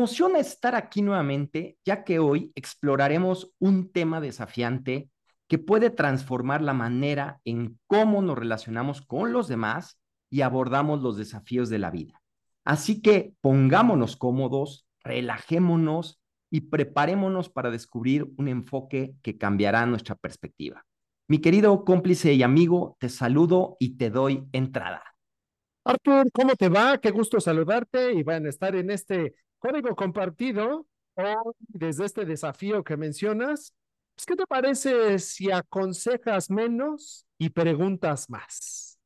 Emociona estar aquí nuevamente, ya que hoy exploraremos un tema desafiante que puede transformar la manera en cómo nos relacionamos con los demás y abordamos los desafíos de la vida. Así que pongámonos cómodos, relajémonos y preparémonos para descubrir un enfoque que cambiará nuestra perspectiva. Mi querido cómplice y amigo, te saludo y te doy entrada. Artur, ¿cómo te va? Qué gusto saludarte y van a estar en este código compartido o desde este desafío que mencionas. Pues, ¿Qué te parece si aconsejas menos y preguntas más?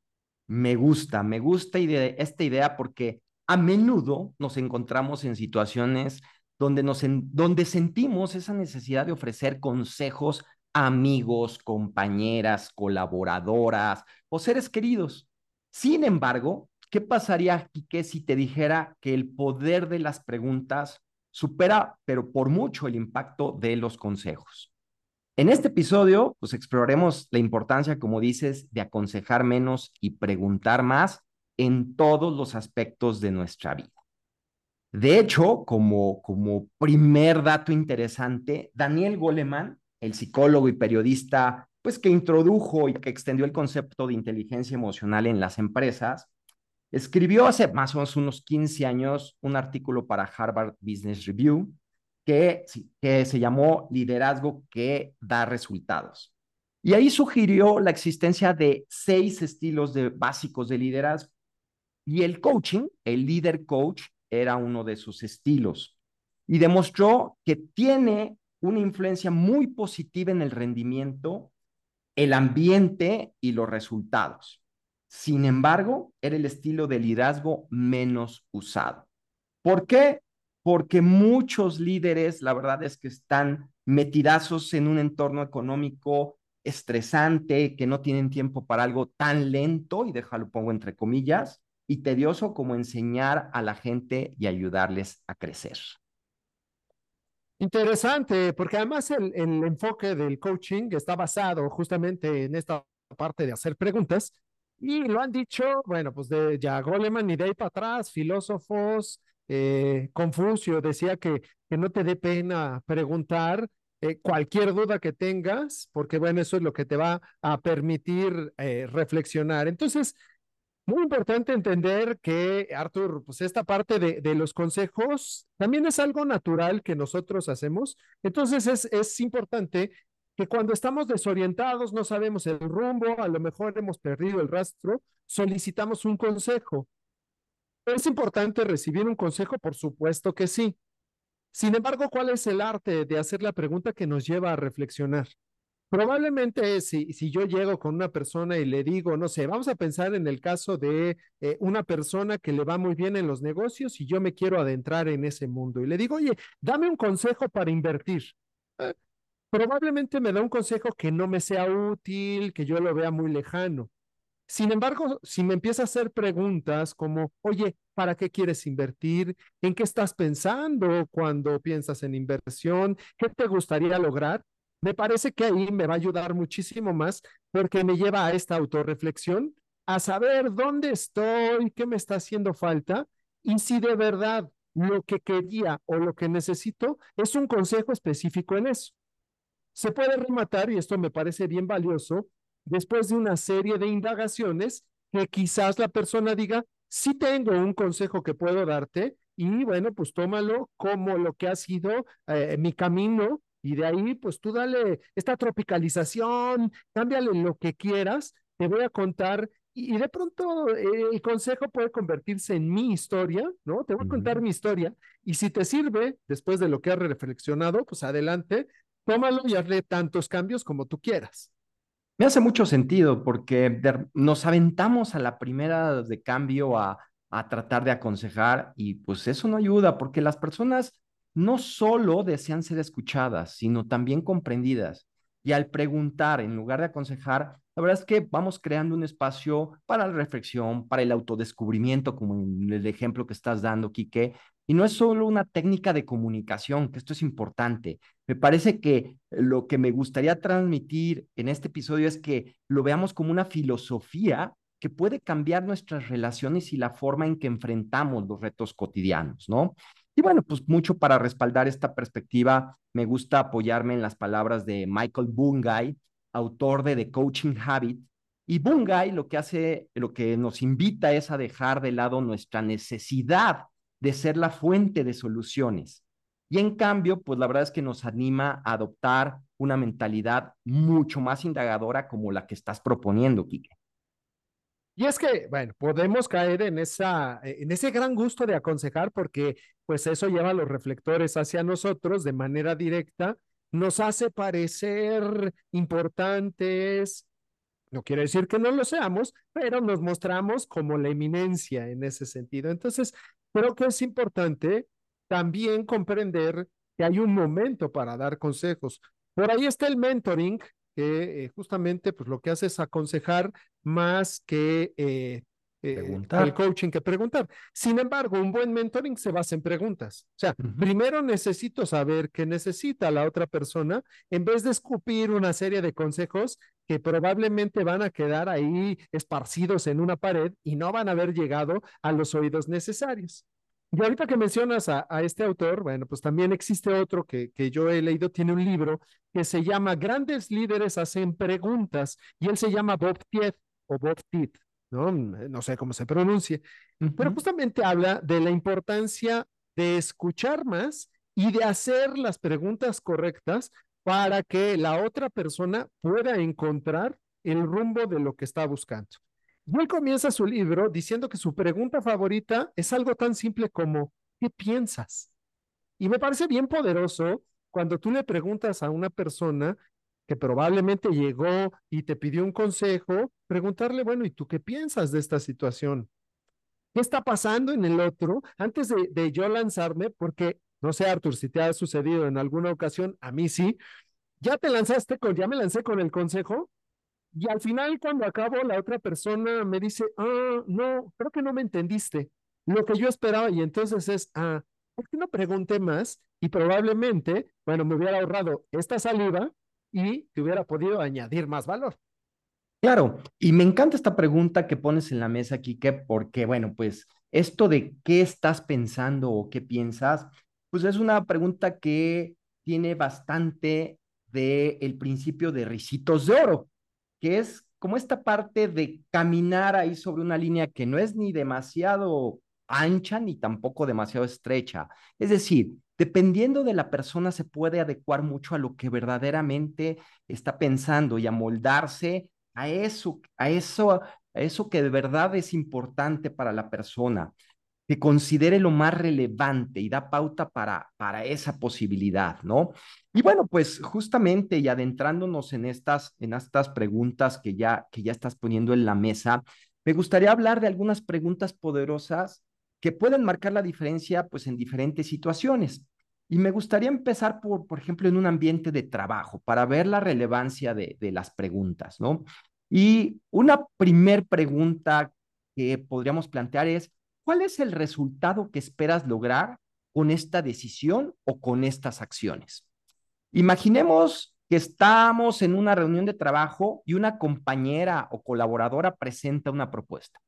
Me gusta, me gusta esta idea porque a menudo nos encontramos en situaciones donde, nos donde sentimos esa necesidad de ofrecer consejos a amigos, compañeras, colaboradoras o seres queridos. Sin embargo, ¿qué pasaría, Quique, si te dijera que el poder de las preguntas supera, pero por mucho, el impacto de los consejos? En este episodio, pues exploraremos la importancia, como dices, de aconsejar menos y preguntar más en todos los aspectos de nuestra vida. De hecho, como, como primer dato interesante, Daniel Goleman, el psicólogo y periodista, pues que introdujo y que extendió el concepto de inteligencia emocional en las empresas, escribió hace más o menos unos 15 años un artículo para Harvard Business Review que, se llamó Liderazgo que da resultados. Y ahí sugirió la existencia de seis estilos básicos de liderazgo y el coaching, el líder coach, era uno de sus estilos. Y demostró que tiene una influencia muy positiva en el rendimiento, el ambiente y los resultados. Sin embargo, era el estilo de liderazgo menos usado. ¿Por qué? Porque muchos líderes, la verdad es que están metidazos en un entorno económico estresante, que no tienen tiempo para algo tan lento, y déjalo pongo entre comillas, y tedioso como enseñar a la gente y ayudarles a crecer. Interesante, porque además el, enfoque del coaching está basado justamente en esta parte de hacer preguntas y lo han dicho, bueno, pues de ya Goleman y de ahí para atrás, filósofos, eh, Confucio decía que, que no te dé pena preguntar eh, cualquier duda que tengas, porque bueno, eso es lo que te va a permitir eh, reflexionar. Entonces, muy importante entender que, Arthur, pues esta parte de, de, los consejos también es algo natural que nosotros hacemos. Entonces es, es importante que cuando estamos desorientados, no sabemos el rumbo, a lo mejor hemos perdido el rastro, solicitamos un consejo. ¿Es importante recibir un consejo? Por supuesto que sí. Sin embargo, ¿cuál es el arte de hacer la pregunta que nos lleva a reflexionar? Probablemente si, si yo llego con una persona y le digo, no sé, vamos a pensar en el caso de eh, una persona que le va muy bien en los negocios y yo me quiero adentrar en ese mundo y le digo, oye, dame un consejo para invertir. Probablemente me da un consejo que no me sea útil, que yo lo vea muy lejano. Sin embargo, si me empieza a hacer preguntas como, oye, ¿para qué quieres invertir? ¿En qué estás pensando cuando piensas en inversión? ¿Qué te gustaría lograr? Me parece que ahí me va a ayudar muchísimo más porque me lleva a esta autorreflexión, a saber dónde estoy, qué me está haciendo falta y si de verdad lo que quería o lo que necesito es un consejo específico en eso. Se puede rematar, y esto me parece bien valioso, después de una serie de indagaciones que quizás la persona diga, sí tengo un consejo que puedo darte y bueno, pues tómalo como lo que ha sido eh, mi camino y de ahí, pues tú dale esta tropicalización, cámbiale lo que quieras, te voy a contar y, de pronto eh, el consejo puede convertirse en mi historia, ¿no? Te voy a contar mi historia y si te sirve, después de lo que has reflexionado, pues adelante, tómalo y hazle tantos cambios como tú quieras. Me hace mucho sentido porque nos aventamos a la primera de cambio a, a tratar de aconsejar y pues eso no ayuda porque las personas no solo desean ser escuchadas, sino también comprendidas. Y al preguntar, en lugar de aconsejar, la verdad es que vamos creando un espacio para la reflexión, para el autodescubrimiento, como el ejemplo que estás dando, Quique. Y no es solo una técnica de comunicación, que esto es importante. Me parece que lo que me gustaría transmitir en este episodio es que lo veamos como una filosofía que puede cambiar nuestras relaciones y la forma en que enfrentamos los retos cotidianos, ¿no? Y bueno, pues mucho para respaldar esta perspectiva, me gusta apoyarme en las palabras de Michael Bungay, autor de The Coaching Habit. Y Bungay lo que hace, lo que nos invita es a dejar de lado nuestra necesidad de ser la fuente de soluciones. Y en cambio, pues la verdad es que nos anima a adoptar una mentalidad mucho más indagadora como la que estás proponiendo, Quique. Y es que, bueno, podemos caer en, esa, en ese gran gusto de aconsejar porque pues eso lleva los reflectores hacia nosotros de manera directa, nos hace parecer importantes, no quiere decir que no lo seamos, pero nos mostramos como la eminencia en ese sentido. Entonces, creo que es importante también comprender que hay un momento para dar consejos. Por ahí está el mentoring, que eh, justamente pues lo que hace es aconsejar más que eh, eh, el coaching que preguntar. Sin embargo, un buen mentoring se basa en preguntas. O sea, primero necesito saber qué necesita la otra persona en vez de escupir una serie de consejos que probablemente van a quedar ahí esparcidos en una pared y no van a haber llegado a los oídos necesarios. Y ahorita que mencionas a, este autor, bueno, pues también existe otro que, que yo he leído, tiene un libro que se llama Grandes líderes hacen preguntas y él se llama Bob Tiet o Bob Tiet, ¿no? No sé cómo se pronuncie, pero justamente habla de la importancia de escuchar más y de hacer las preguntas correctas para que la otra persona pueda encontrar el rumbo de lo que está buscando. Y él comienza su libro diciendo que su pregunta favorita es algo tan simple como, ¿qué piensas? Y me parece bien poderoso cuando tú le preguntas a una persona que probablemente llegó y te pidió un consejo, preguntarle, bueno, ¿y tú qué piensas de esta situación? ¿Qué está pasando en el otro? Antes de, de yo lanzarme, porque no sé, Artur, si te ha sucedido en alguna ocasión, a mí sí, ya te lanzaste con, ya me lancé con el consejo, y al final, cuando acabo, la otra persona me dice, ah, no, creo que no me entendiste lo que yo esperaba. Y entonces es, ah, ¿por qué no pregunté más? Y probablemente, bueno, me hubiera ahorrado esta saliva y te hubiera podido añadir más valor. Claro, y me encanta esta pregunta que pones en la mesa, Kike, porque, bueno, pues esto de qué estás pensando o qué piensas, pues es una pregunta que tiene bastante de el principio de risitos de oro que es como esta parte de caminar ahí sobre una línea que no es ni demasiado ancha ni tampoco demasiado estrecha. Es decir, dependiendo de la persona se puede adecuar mucho a lo que verdaderamente está pensando y amoldarse a eso, a eso, a eso que de verdad es importante para la persona que considere lo más relevante y da pauta para, para esa posibilidad, ¿no? Y bueno, pues justamente y adentrándonos en estas, en estas preguntas que ya, que ya estás poniendo en la mesa, me gustaría hablar de algunas preguntas poderosas que pueden marcar la diferencia pues en diferentes situaciones. Y me gustaría empezar por, por ejemplo, en un ambiente de trabajo, para ver la relevancia de, las preguntas, ¿no? Y una primer pregunta que podríamos plantear es, ¿Cuál es el resultado que esperas lograr con esta decisión o con estas acciones? Imaginemos que estamos en una reunión de trabajo y una compañera o colaboradora presenta una propuesta.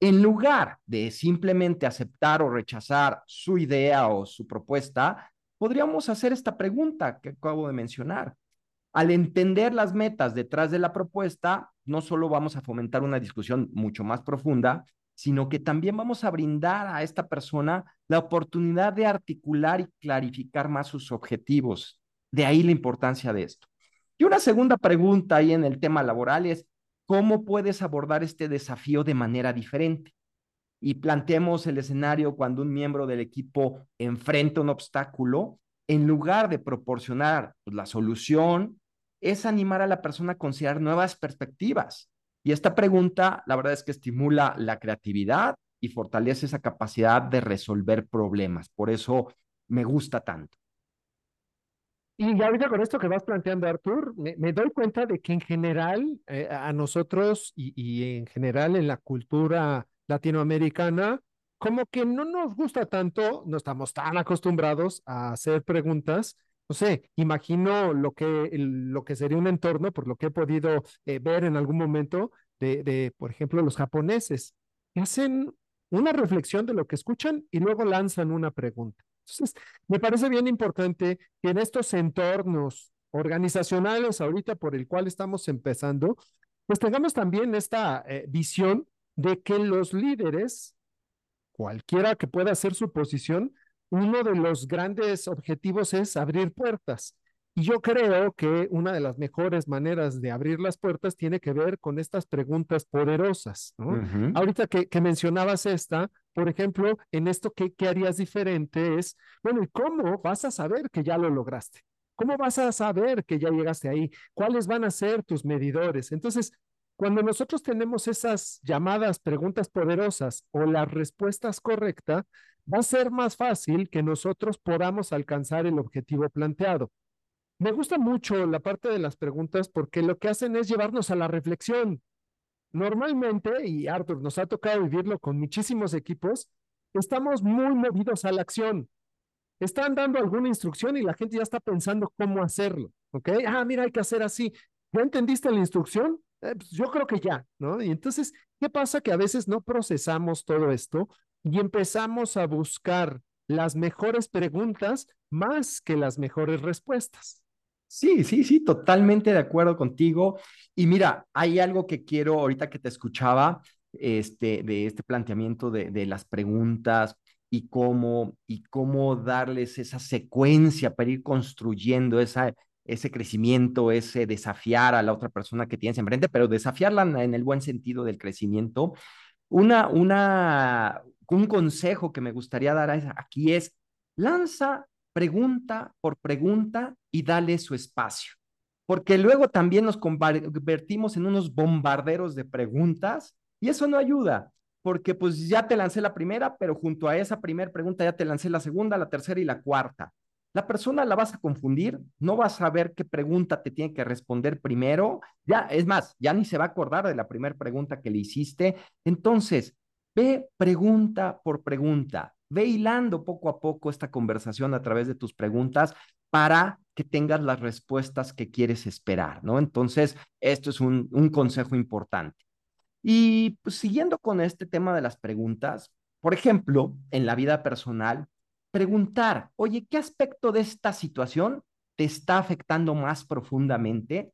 En lugar de simplemente aceptar o rechazar su idea o su propuesta, podríamos hacer esta pregunta que acabo de mencionar. Al entender las metas detrás de la propuesta, no solo vamos a fomentar una discusión mucho más profunda, sino que también vamos a brindar a esta persona la oportunidad de articular y clarificar más sus objetivos. De ahí la importancia de esto. Y una segunda pregunta ahí en el tema laboral es, ¿cómo puedes abordar este desafío de manera diferente? Y planteemos el escenario cuando un miembro del equipo enfrenta un obstáculo, en lugar de proporcionar pues, la solución, es animar a la persona a considerar nuevas perspectivas y esta pregunta, la verdad es que estimula la creatividad y fortalece esa capacidad de resolver problemas. Por eso me gusta tanto. Y ahorita con esto que vas planteando, Artur, me, doy cuenta de que en general eh, a nosotros y, en general en la cultura latinoamericana, como que no nos gusta tanto, no estamos tan acostumbrados a hacer preguntas no sé, imagino lo que, lo que sería un entorno, por lo que he podido eh, ver en algún momento, de, de, por ejemplo, los japoneses, que hacen una reflexión de lo que escuchan y luego lanzan una pregunta. Entonces, me parece bien importante que en estos entornos organizacionales ahorita por el cual estamos empezando, pues tengamos también esta eh, visión de que los líderes, cualquiera que pueda ser su posición, uno de los grandes objetivos es abrir puertas. Y yo creo que una de las mejores maneras de abrir las puertas tiene que ver con estas preguntas poderosas, ¿no? Ahorita que, que, mencionabas esta, por ejemplo, en esto, ¿qué, ¿qué harías diferente? Es, bueno, ¿y cómo vas a saber que ya lo lograste? ¿Cómo vas a saber que ya llegaste ahí? ¿Cuáles van a ser tus medidores? Entonces, cuando nosotros tenemos esas llamadas preguntas poderosas o las respuestas correctas, va a ser más fácil que nosotros podamos alcanzar el objetivo planteado. Me gusta mucho la parte de las preguntas porque lo que hacen es llevarnos a la reflexión. Normalmente, y Arthur, nos ha tocado vivirlo con muchísimos equipos, estamos muy movidos a la acción. Están dando alguna instrucción y la gente ya está pensando cómo hacerlo, ¿ok? Ah, mira, hay que hacer así. ¿Ya entendiste la instrucción? Eh, pues yo creo que ya, ¿no? Y entonces, ¿qué pasa? Que a veces no procesamos todo esto y empezamos a buscar las mejores preguntas más que las mejores respuestas. Sí, sí, sí, totalmente de acuerdo contigo. Y mira, hay algo que quiero, ahorita que te escuchaba, este, de este planteamiento de, de las preguntas y cómo, y cómo darles esa secuencia para ir construyendo esa, ese crecimiento, ese desafiar a la otra persona que tienes enfrente, pero desafiarla en el buen sentido del crecimiento. Una, una, un consejo que me gustaría dar aquí es, lanza pregunta por pregunta y dale su espacio. Porque luego también nos convertimos en unos bombarderos de preguntas y eso no ayuda, porque pues ya te lancé la primera, pero junto a esa primera pregunta ya te lancé la segunda, la tercera y la cuarta. La persona la vas a confundir, no vas a saber qué pregunta te tiene que responder primero, ya, es más, ya ni se va a acordar de la primera pregunta que le hiciste. Entonces, ve pregunta por pregunta, Ve poco a poco esta conversación a través de tus preguntas para que tengas las respuestas que quieres esperar, ¿no? Entonces, esto es un, consejo importante. Y pues, siguiendo con este tema de las preguntas, por ejemplo, en la vida personal, preguntar, oye, ¿qué aspecto de esta situación te está afectando más profundamente?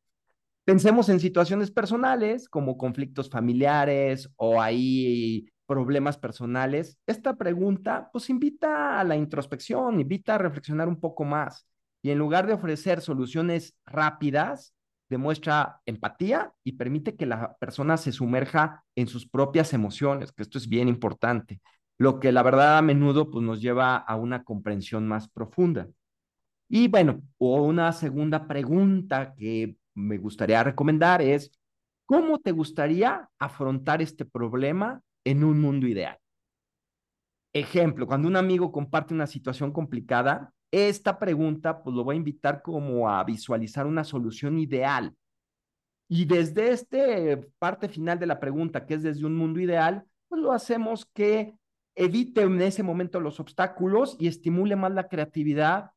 Pensemos en situaciones personales como conflictos familiares o ahí problemas personales, esta pregunta pues invita a la introspección, invita a reflexionar un poco más y en lugar de ofrecer soluciones rápidas, demuestra empatía y permite que la persona se sumerja en sus propias emociones, que esto es bien importante, lo que la verdad a menudo pues nos lleva a una comprensión más profunda. Y bueno, o una segunda pregunta que me gustaría recomendar es, ¿cómo te gustaría afrontar este problema en un mundo ideal. Ejemplo, cuando un amigo comparte una situación complicada, esta pregunta pues lo voy a invitar como a visualizar una solución ideal. Y desde este parte final de la pregunta, que es desde un mundo ideal, pues lo hacemos que evite en ese momento los obstáculos y estimule más la creatividad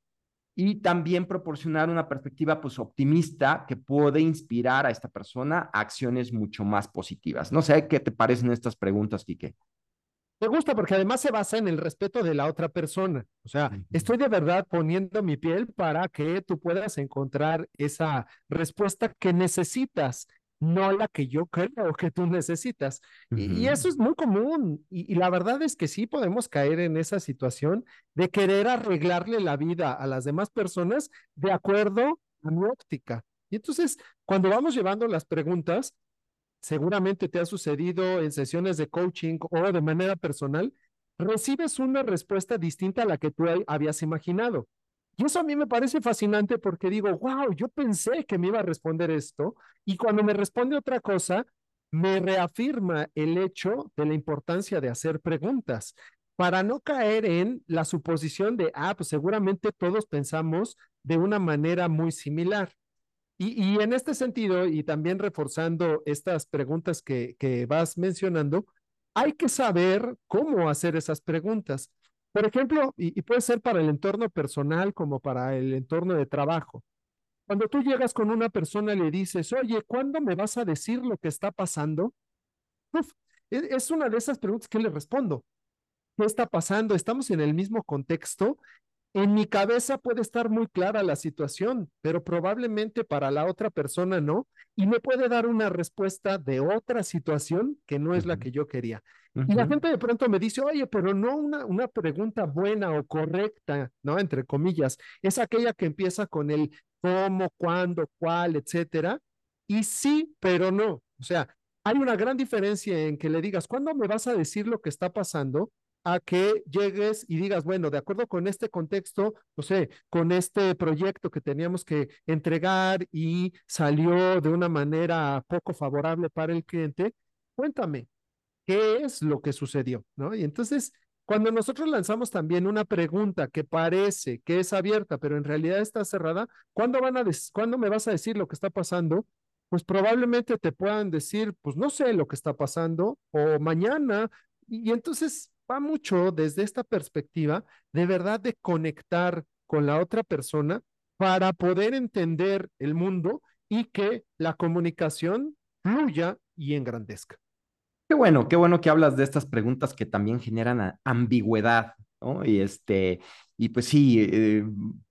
y también proporcionar una perspectiva pues optimista que puede inspirar a esta persona a acciones mucho más positivas. No sé qué te parecen estas preguntas, Quique. Me gusta porque además se basa en el respeto de la otra persona. O sea, estoy de verdad poniendo mi piel para que tú puedas encontrar esa respuesta que necesitas no la que yo creo que tú necesitas. y, eso es muy común. Y, la verdad es que sí podemos caer en esa situación de querer arreglarle la vida a las demás personas de acuerdo a mi óptica. Y entonces, cuando vamos llevando las preguntas, seguramente te ha sucedido en sesiones de coaching o de manera personal, recibes una respuesta distinta a la que tú habías imaginado. Y eso a mí me parece fascinante porque digo, wow, yo pensé que me iba a responder esto y cuando me responde otra cosa, me reafirma el hecho de la importancia de hacer preguntas para no caer en la suposición de, ah, pues seguramente todos pensamos de una manera muy similar. Y, y en este sentido, y también reforzando estas preguntas que, que vas mencionando, hay que saber cómo hacer esas preguntas. Por ejemplo, y, puede ser para el entorno personal como para el entorno de trabajo. Cuando tú llegas con una persona y le dices, oye, ¿cuándo me vas a decir lo que está pasando? E, es una de esas preguntas que le respondo. ¿Qué está pasando? ¿Estamos en el mismo contexto? En mi cabeza puede estar muy clara la situación, pero probablemente para la otra persona no, y me puede dar una respuesta de otra situación que no es la que yo quería. Y la gente de pronto me dice, oye, pero no una, una pregunta buena o correcta, ¿no? Entre comillas, es aquella que empieza con el cómo, cuándo, cuál, etcétera. Y sí, pero no. O sea, hay una gran diferencia en que le digas, ¿cuándo me vas a decir lo que está pasando? A que llegues y digas, bueno, de acuerdo con este contexto, no sé, con este proyecto que teníamos que entregar y salió de una manera poco favorable para el cliente, cuéntame, ¿qué es lo que sucedió? ¿No? Y entonces, cuando nosotros lanzamos también una pregunta que parece que es abierta, pero en realidad está cerrada, ¿cuándo, van a ¿cuándo me vas a decir lo que está pasando? Pues probablemente te puedan decir, pues no sé lo que está pasando, o mañana, y entonces va mucho desde esta perspectiva de verdad de conectar con la otra persona para poder entender el mundo y que la comunicación fluya y engrandezca. Qué bueno, qué bueno que hablas de estas preguntas que también generan ambigüedad, ¿no? Y este, y pues sí, eh,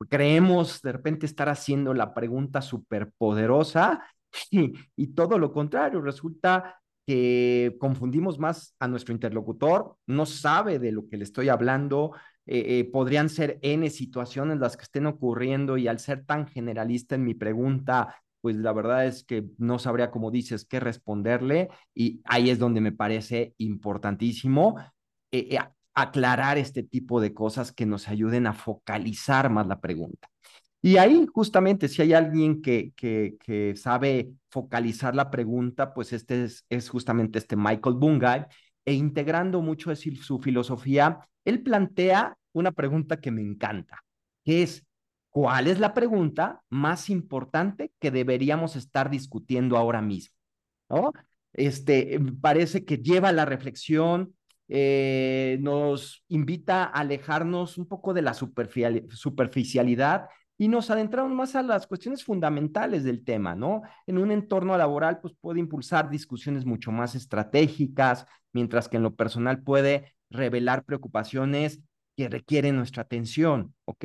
creemos de repente estar haciendo la pregunta súper poderosa y, y, todo lo contrario, resulta que confundimos más a nuestro interlocutor, no sabe de lo que le estoy hablando, eh, eh, podrían ser N situaciones las que estén ocurriendo y al ser tan generalista en mi pregunta, pues la verdad es que no sabría, como dices, qué responderle y ahí es donde me parece importantísimo eh, aclarar este tipo de cosas que nos ayuden a focalizar más la pregunta. Y ahí justamente, si hay alguien que, que, sabe focalizar la pregunta, pues este es, justamente este Michael Bungay, e integrando mucho de su filosofía, él plantea una pregunta que me encanta, que es, ¿cuál es la pregunta más importante que deberíamos estar discutiendo ahora mismo? ¿No? Este, parece que lleva la reflexión, eh, nos invita a alejarnos un poco de la superficialidad y nos adentramos más a las cuestiones fundamentales del tema, ¿no? En un entorno laboral, pues puede impulsar discusiones mucho más estratégicas, mientras que en lo personal puede revelar preocupaciones que requieren nuestra atención, ¿ok?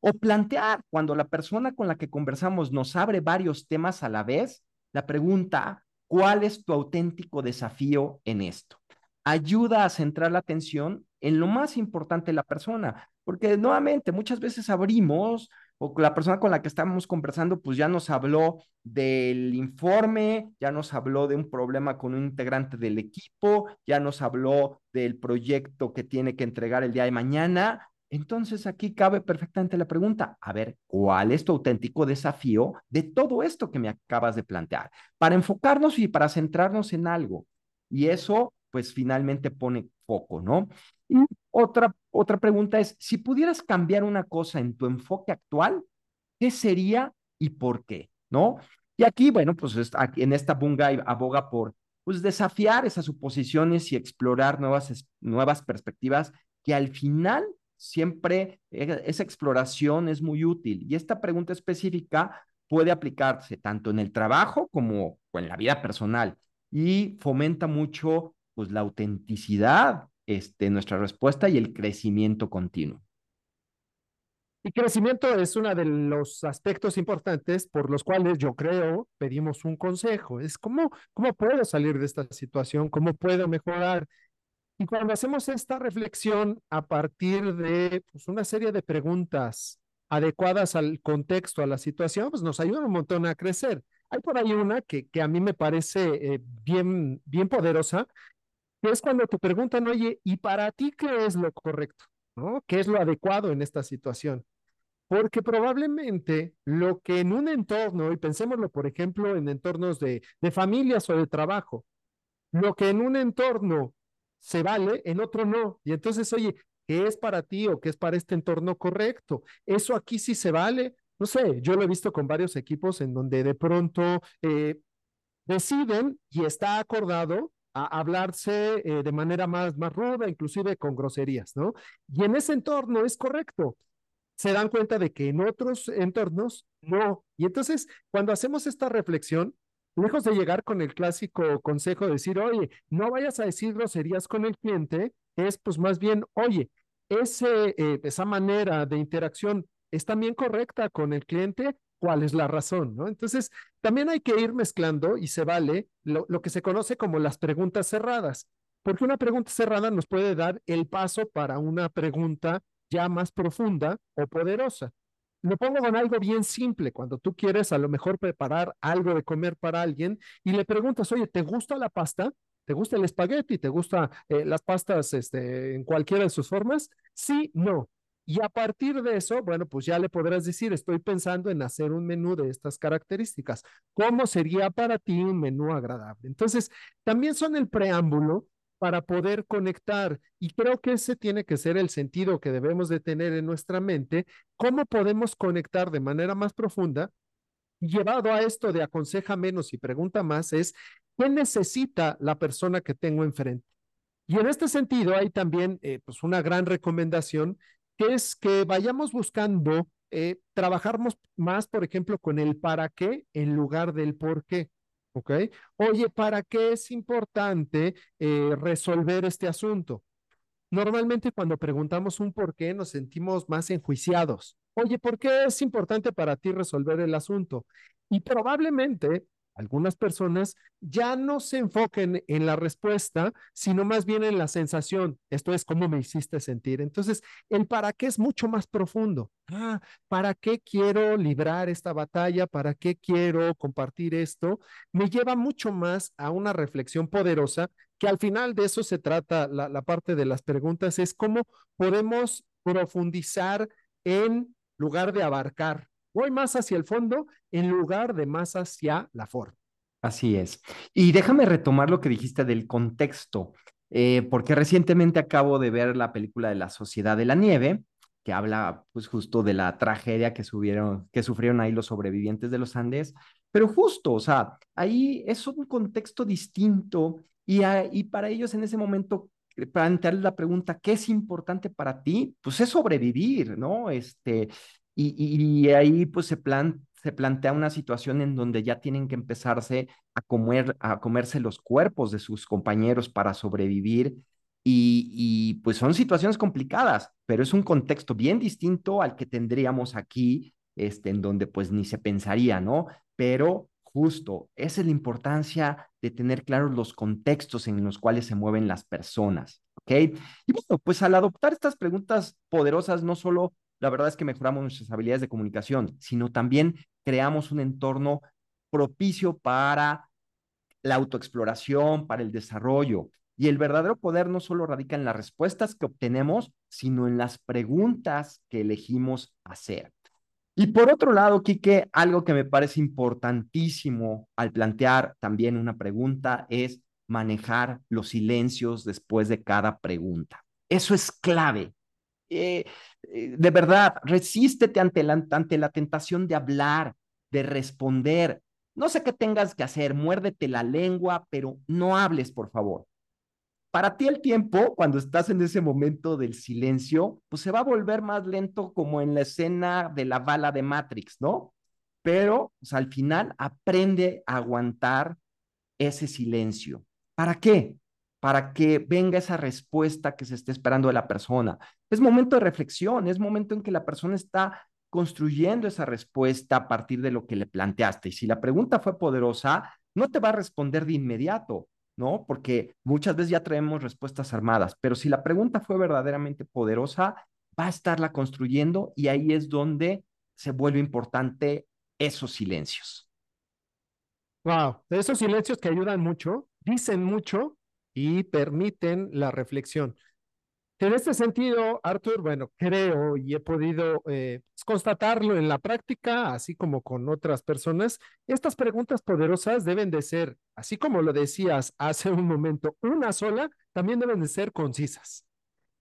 O plantear, cuando la persona con la que conversamos nos abre varios temas a la vez, la pregunta, ¿cuál es tu auténtico desafío en esto? Ayuda a centrar la atención en lo más importante de la persona, porque nuevamente muchas veces abrimos o la persona con la que estábamos conversando, pues ya nos habló del informe, ya nos habló de un problema con un integrante del equipo, ya nos habló del proyecto que tiene que entregar el día de mañana. Entonces aquí cabe perfectamente la pregunta, a ver, ¿cuál es tu auténtico desafío de todo esto que me acabas de plantear? Para enfocarnos y para centrarnos en algo. Y eso, pues finalmente pone foco, ¿no? Y otra, otra pregunta es, si pudieras cambiar una cosa en tu enfoque actual, ¿qué sería y por qué? ¿No? Y aquí, bueno, pues en esta bunga aboga por pues, desafiar esas suposiciones y explorar nuevas, nuevas perspectivas que al final siempre e, esa exploración es muy útil. Y esta pregunta específica puede aplicarse tanto en el trabajo como en la vida personal y fomenta mucho pues la autenticidad este, nuestra respuesta y el crecimiento continuo. Y crecimiento es uno de los aspectos importantes por los cuales yo creo pedimos un consejo. Es cómo, cómo puedo salir de esta situación, cómo puedo mejorar. Y cuando hacemos esta reflexión a partir de pues, una serie de preguntas adecuadas al contexto, a la situación, pues nos ayuda un montón a crecer. Hay por ahí una que, que a mí me parece eh, bien, bien poderosa, es cuando te preguntan, oye, ¿y para ti qué es lo correcto? ¿No? ¿Qué es lo adecuado en esta situación? Porque probablemente lo que en un entorno, y pensémoslo, por ejemplo, en entornos de, de familias o de trabajo, lo que en un entorno se vale, en otro no. Y entonces, oye, ¿qué es para ti o qué es para este entorno correcto? Eso aquí sí se vale. No sé, yo lo he visto con varios equipos en donde de pronto eh, deciden y está acordado a hablarse eh, de manera más, más ruda, inclusive con groserías, ¿no? Y en ese entorno es correcto. Se dan cuenta de que en otros entornos no. Y entonces, cuando hacemos esta reflexión, lejos de llegar con el clásico consejo de decir, oye, no vayas a decir groserías con el cliente, es pues más bien, oye, ese, eh, esa manera de interacción es también correcta con el cliente, cuál es la razón, ¿no? Entonces, también hay que ir mezclando y se vale lo, que se conoce como las preguntas cerradas, porque una pregunta cerrada nos puede dar el paso para una pregunta ya más profunda o poderosa. Lo pongo con algo bien simple, cuando tú quieres a lo mejor preparar algo de comer para alguien y le preguntas, oye, ¿te gusta la pasta? ¿Te gusta el espagueti? ¿Te gustan eh, las pastas este, en cualquiera de sus formas? Sí, no. Y a partir de eso, bueno, pues ya le podrás decir, estoy pensando en hacer un menú de estas características. ¿Cómo sería para ti un menú agradable? Entonces, también son el preámbulo para poder conectar. Y creo que ese tiene que ser el sentido que debemos de tener en nuestra mente. ¿Cómo podemos conectar de manera más profunda? Llevado a esto de aconseja menos y pregunta más, es ¿qué necesita la persona que tengo enfrente? Y en este sentido hay también eh, pues una gran recomendación que es que vayamos buscando eh, trabajar más, por ejemplo, con el para qué en lugar del por qué. ¿Ok? Oye, ¿para qué es importante eh, resolver este asunto? Normalmente cuando preguntamos un por qué nos sentimos más enjuiciados. Oye, ¿por qué es importante para ti resolver el asunto? Y probablemente algunas personas ya no se enfoquen en la respuesta, sino más bien en la sensación. Esto es cómo me hiciste sentir. Entonces, el para qué es mucho más profundo. Ah, ¿para qué quiero librar esta batalla? ¿Para qué quiero compartir esto? Me lleva mucho más a una reflexión poderosa que al final de eso se trata la, la parte de las preguntas, es cómo podemos profundizar en lugar de abarcar Voy más hacia el fondo en lugar de más hacia la forma. Así es. Y déjame retomar lo que dijiste del contexto, eh, porque recientemente acabo de ver la película de La Sociedad de la Nieve, que habla pues justo de la tragedia que, sufrieron ahí los sobrevivientes de los Andes, pero justo, o sea, ahí es un contexto distinto y, y para ellos en ese momento plantearles la pregunta, ¿qué es importante para ti? Pues es sobrevivir, ¿no? Este, y, ahí pues se, plan, se plantea una situación en donde ya tienen que empezarse a, comer, a comerse los cuerpos de sus compañeros para sobrevivir. Y, pues son situaciones complicadas, pero es un contexto bien distinto al que tendríamos aquí, este, en donde pues ni se pensaría, ¿no? Pero justo, es la importancia de tener claros los contextos en los cuales se mueven las personas, ¿ok? Y bueno, pues al adoptar estas preguntas poderosas, no solo la verdad es que mejoramos nuestras habilidades de comunicación, sino también creamos un entorno propicio para la autoexploración, para el desarrollo. Y el verdadero poder no solo radica en las respuestas que obtenemos, sino en las preguntas que elegimos hacer. Y por otro lado, Quique, algo que me parece importantísimo al plantear también una pregunta es manejar los silencios después de cada pregunta. Eso es clave. Eh, de verdad, resístete ante la, ante la tentación de hablar, de responder. No sé qué tengas que hacer, muérdete la lengua, pero no hables, por favor. Para ti el tiempo, cuando estás en ese momento del silencio, pues se va a volver más lento como en la escena de la bala de Matrix, ¿no? Pero pues, al final aprende a aguantar ese silencio. ¿Para qué? Para que venga esa respuesta que se esté esperando de la persona. Es momento de reflexión, es momento en que la persona está construyendo esa respuesta a partir de lo que le planteaste. Y si la pregunta fue poderosa, no te va a responder de inmediato, ¿no? Porque muchas veces ya traemos respuestas armadas, pero si la pregunta fue verdaderamente poderosa, va a estarla construyendo y ahí es donde se vuelve importante esos silencios. Wow, esos silencios que ayudan mucho, dicen mucho y permiten la reflexión. En este sentido, Arthur, bueno, creo y he podido eh, constatarlo en la práctica, así como con otras personas, estas preguntas poderosas deben de ser, así como lo decías hace un momento, una sola, también deben de ser concisas.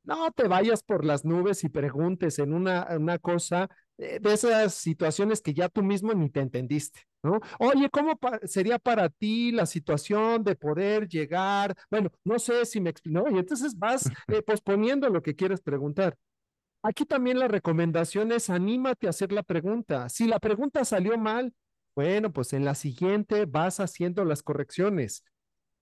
No te vayas por las nubes y preguntes en una, una cosa eh, de esas situaciones que ya tú mismo ni te entendiste. ¿no? Oye, ¿cómo sería para ti la situación de poder llegar? Bueno, no sé si me explico, y entonces vas eh, posponiendo lo que quieres preguntar. Aquí también la recomendación es anímate a hacer la pregunta. Si la pregunta salió mal, bueno, pues en la siguiente vas haciendo las correcciones.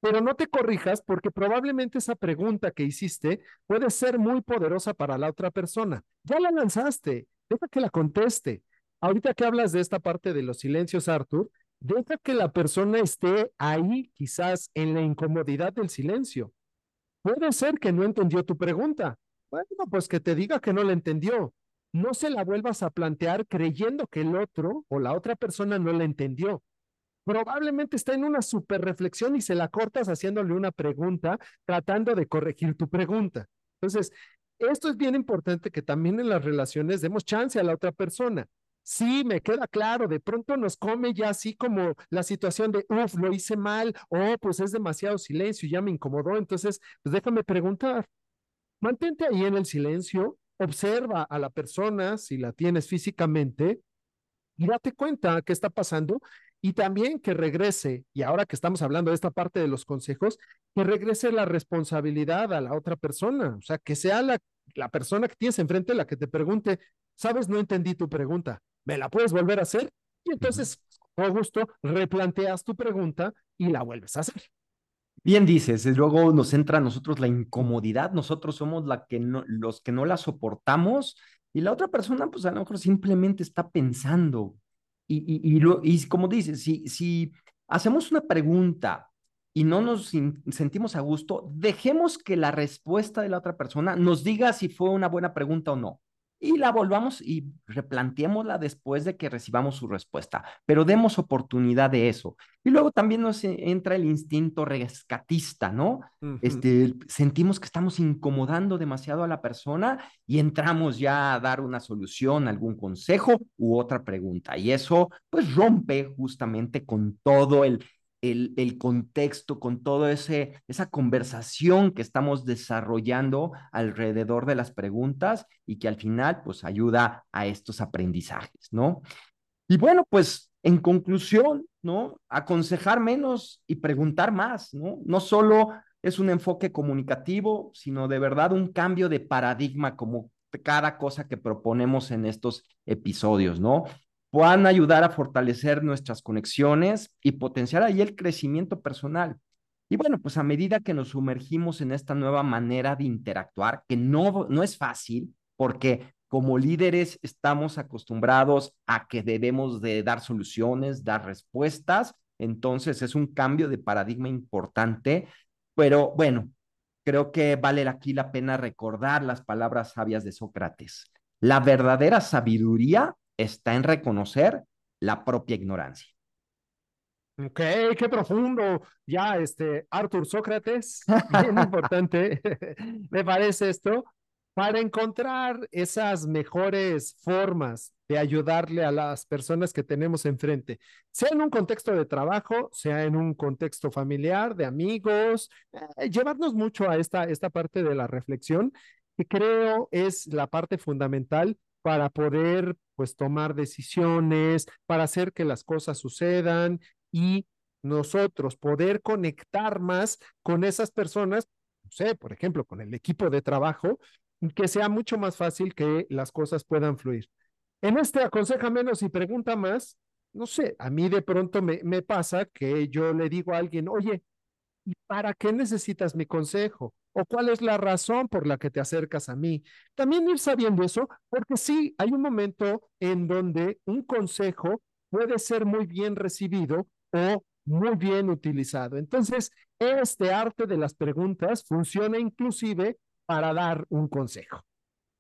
Pero no te corrijas porque probablemente esa pregunta que hiciste puede ser muy poderosa para la otra persona. Ya la lanzaste, deja que la conteste. Ahorita que hablas de esta parte de los silencios, Arthur, deja que la persona esté ahí, quizás en la incomodidad del silencio. Puede ser que no entendió tu pregunta. Bueno, pues que te diga que no la entendió. No se la vuelvas a plantear creyendo que el otro o la otra persona no la entendió. Probablemente está en una super reflexión y se la cortas haciéndole una pregunta, tratando de corregir tu pregunta. Entonces, esto es bien importante que también en las relaciones demos chance a la otra persona. Sí, me queda claro, de pronto nos come ya así como la situación de, uff, lo hice mal, o pues es demasiado silencio, ya me incomodó, entonces, pues déjame preguntar. Mantente ahí en el silencio, observa a la persona si la tienes físicamente y date cuenta qué está pasando y también que regrese, y ahora que estamos hablando de esta parte de los consejos, que regrese la responsabilidad a la otra persona, o sea, que sea la, la persona que tienes enfrente la que te pregunte, sabes, no entendí tu pregunta, ¿me la puedes volver a hacer? Y entonces, con gusto, replanteas tu pregunta y la vuelves a hacer. Bien dices, luego nos entra a nosotros la incomodidad, nosotros somos la que no, los que no la soportamos y la otra persona pues a lo mejor simplemente está pensando. Y, como dices, si, si hacemos una pregunta y no nos sentimos a gusto, dejemos que la respuesta de la otra persona nos diga si fue una buena pregunta o no y la volvamos y replanteémosla después de que recibamos su respuesta, pero demos oportunidad de eso. Y luego también nos entra el instinto rescatista, ¿no? Uh -huh. Este, sentimos que estamos incomodando demasiado a la persona y entramos ya a dar una solución, algún consejo u otra pregunta. Y eso pues rompe justamente con todo el, el, el, contexto, con toda esa conversación que estamos desarrollando alrededor de las preguntas y que al final pues ayuda a estos aprendizajes, ¿no? Y bueno, pues en conclusión, ¿no? Aconsejar menos y preguntar más, ¿no? No solo es un enfoque comunicativo, sino de verdad un cambio de paradigma como cada cosa que proponemos en estos episodios, ¿no? Puedan ayudar a fortalecer nuestras conexiones y potenciar ahí el crecimiento personal. Y bueno, pues a medida que nos sumergimos en esta nueva manera de interactuar, que no, no es fácil, porque como líderes estamos acostumbrados a que debemos de dar soluciones, dar respuestas, entonces es un cambio de paradigma importante, pero bueno, creo que vale aquí la pena recordar las palabras sabias de Sócrates. La verdadera sabiduría está en reconocer la propia ignorancia. Ok, qué profundo. Ya, este, Arthur Sócrates, bien importante, me parece esto, para encontrar esas mejores formas de ayudarle a las personas que tenemos enfrente, sea en un contexto de trabajo, sea en un contexto familiar, de amigos, eh, llevarnos mucho a esta, esta parte de la reflexión, que creo es la parte fundamental para poder pues tomar decisiones, para hacer que las cosas sucedan y nosotros poder conectar más con esas personas, no sé, por ejemplo, con el equipo de trabajo, que sea mucho más fácil que las cosas puedan fluir. En este aconseja menos y pregunta más, no sé, a mí de pronto me, me pasa que yo le digo a alguien, oye, ¿y para qué necesitas mi consejo? ¿O cuál es la razón por la que te acercas a mí? También ir sabiendo eso, porque sí, hay un momento en donde un consejo puede ser muy bien recibido o muy bien utilizado. Entonces, este arte de las preguntas funciona inclusive para dar un consejo.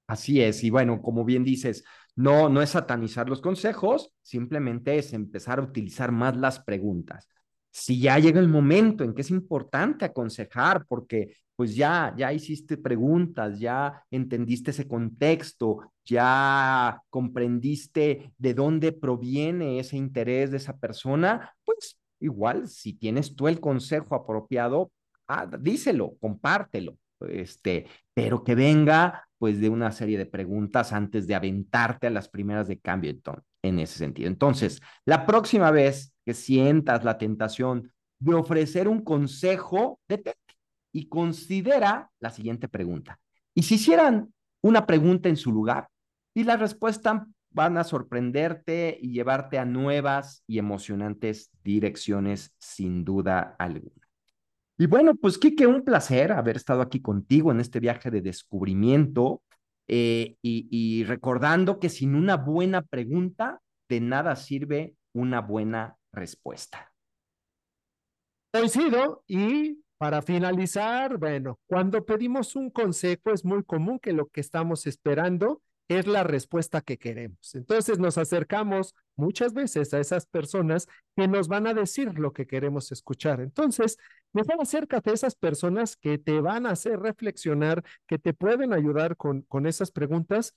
Así es, y bueno, como bien dices, no, no es satanizar los consejos, simplemente es empezar a utilizar más las preguntas si ya llega el momento en que es importante aconsejar, porque pues ya, ya hiciste preguntas, ya entendiste ese contexto, ya comprendiste de dónde proviene ese interés de esa persona, pues igual si tienes tú el consejo apropiado, ah, díselo, compártelo, este, pero que venga pues de una serie de preguntas antes de aventarte a las primeras de cambio en ese sentido. Entonces, la próxima vez que sientas la tentación de ofrecer un consejo, detente y considera la siguiente pregunta. Y si hicieran una pregunta en su lugar y la respuesta van a sorprenderte y llevarte a nuevas y emocionantes direcciones sin duda alguna. Y bueno, pues Kike, un placer haber estado aquí contigo en este viaje de descubrimiento eh, y, y recordando que sin una buena pregunta, de nada sirve una buena respuesta. Coincido y para finalizar, bueno, cuando pedimos un consejo es muy común que lo que estamos esperando es la respuesta que queremos. Entonces nos acercamos muchas veces a esas personas que nos van a decir lo que queremos escuchar. Entonces, mejor acércate a esas personas que te van a hacer reflexionar, que te pueden ayudar con, con esas preguntas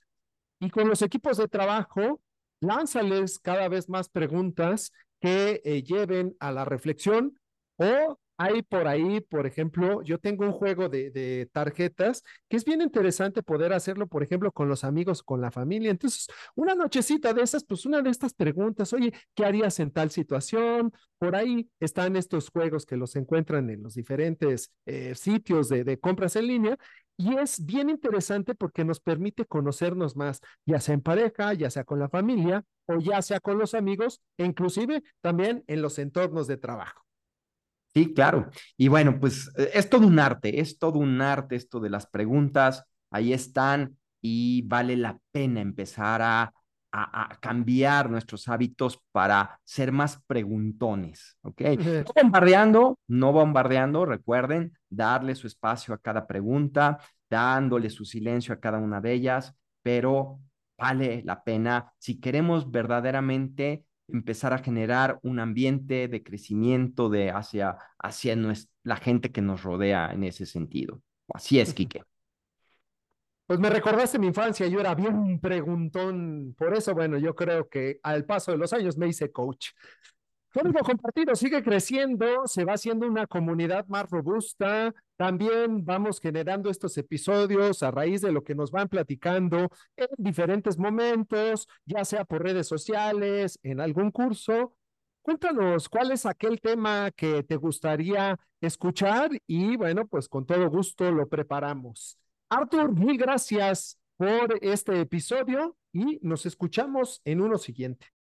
y con los equipos de trabajo, lánzales cada vez más preguntas que eh, lleven a la reflexión o hay por ahí, por ejemplo, yo tengo un juego de, tarjetas que es bien interesante poder hacerlo, por ejemplo, con los amigos, con la familia. Entonces, una nochecita de esas, pues una de estas preguntas, oye, ¿qué harías en tal situación? Por ahí están estos juegos que los encuentran en los diferentes eh, sitios de, de compras en línea y es bien interesante porque nos permite conocernos más, ya sea en pareja, ya sea con la familia o ya sea con los amigos, e inclusive también en los entornos de trabajo. Sí, claro. Y bueno, pues eh, es todo un arte, es todo un arte esto de las preguntas, ahí están y vale la pena empezar a, a, a cambiar nuestros hábitos para ser más preguntones, ¿ok? No bombardeando, no bombardeando, recuerden, darle su espacio a cada pregunta, dándole su silencio a cada una de ellas, pero vale la pena si queremos verdaderamente empezar a generar un ambiente de crecimiento de hacia, hacia nuestra, la gente que nos rodea en ese sentido. Así es, Quique. Pues me recordaste mi infancia, yo era bien preguntón, por eso, bueno, yo creo que al paso de los años me hice coach. Código compartido sigue creciendo, se va haciendo una comunidad más robusta. También vamos generando estos episodios a raíz de lo que nos van platicando en diferentes momentos, ya sea por redes sociales, en algún curso. Cuéntanos cuál es aquel tema que te gustaría escuchar y bueno, pues con todo gusto lo preparamos. Arthur, mil gracias por este episodio y nos escuchamos en uno siguiente.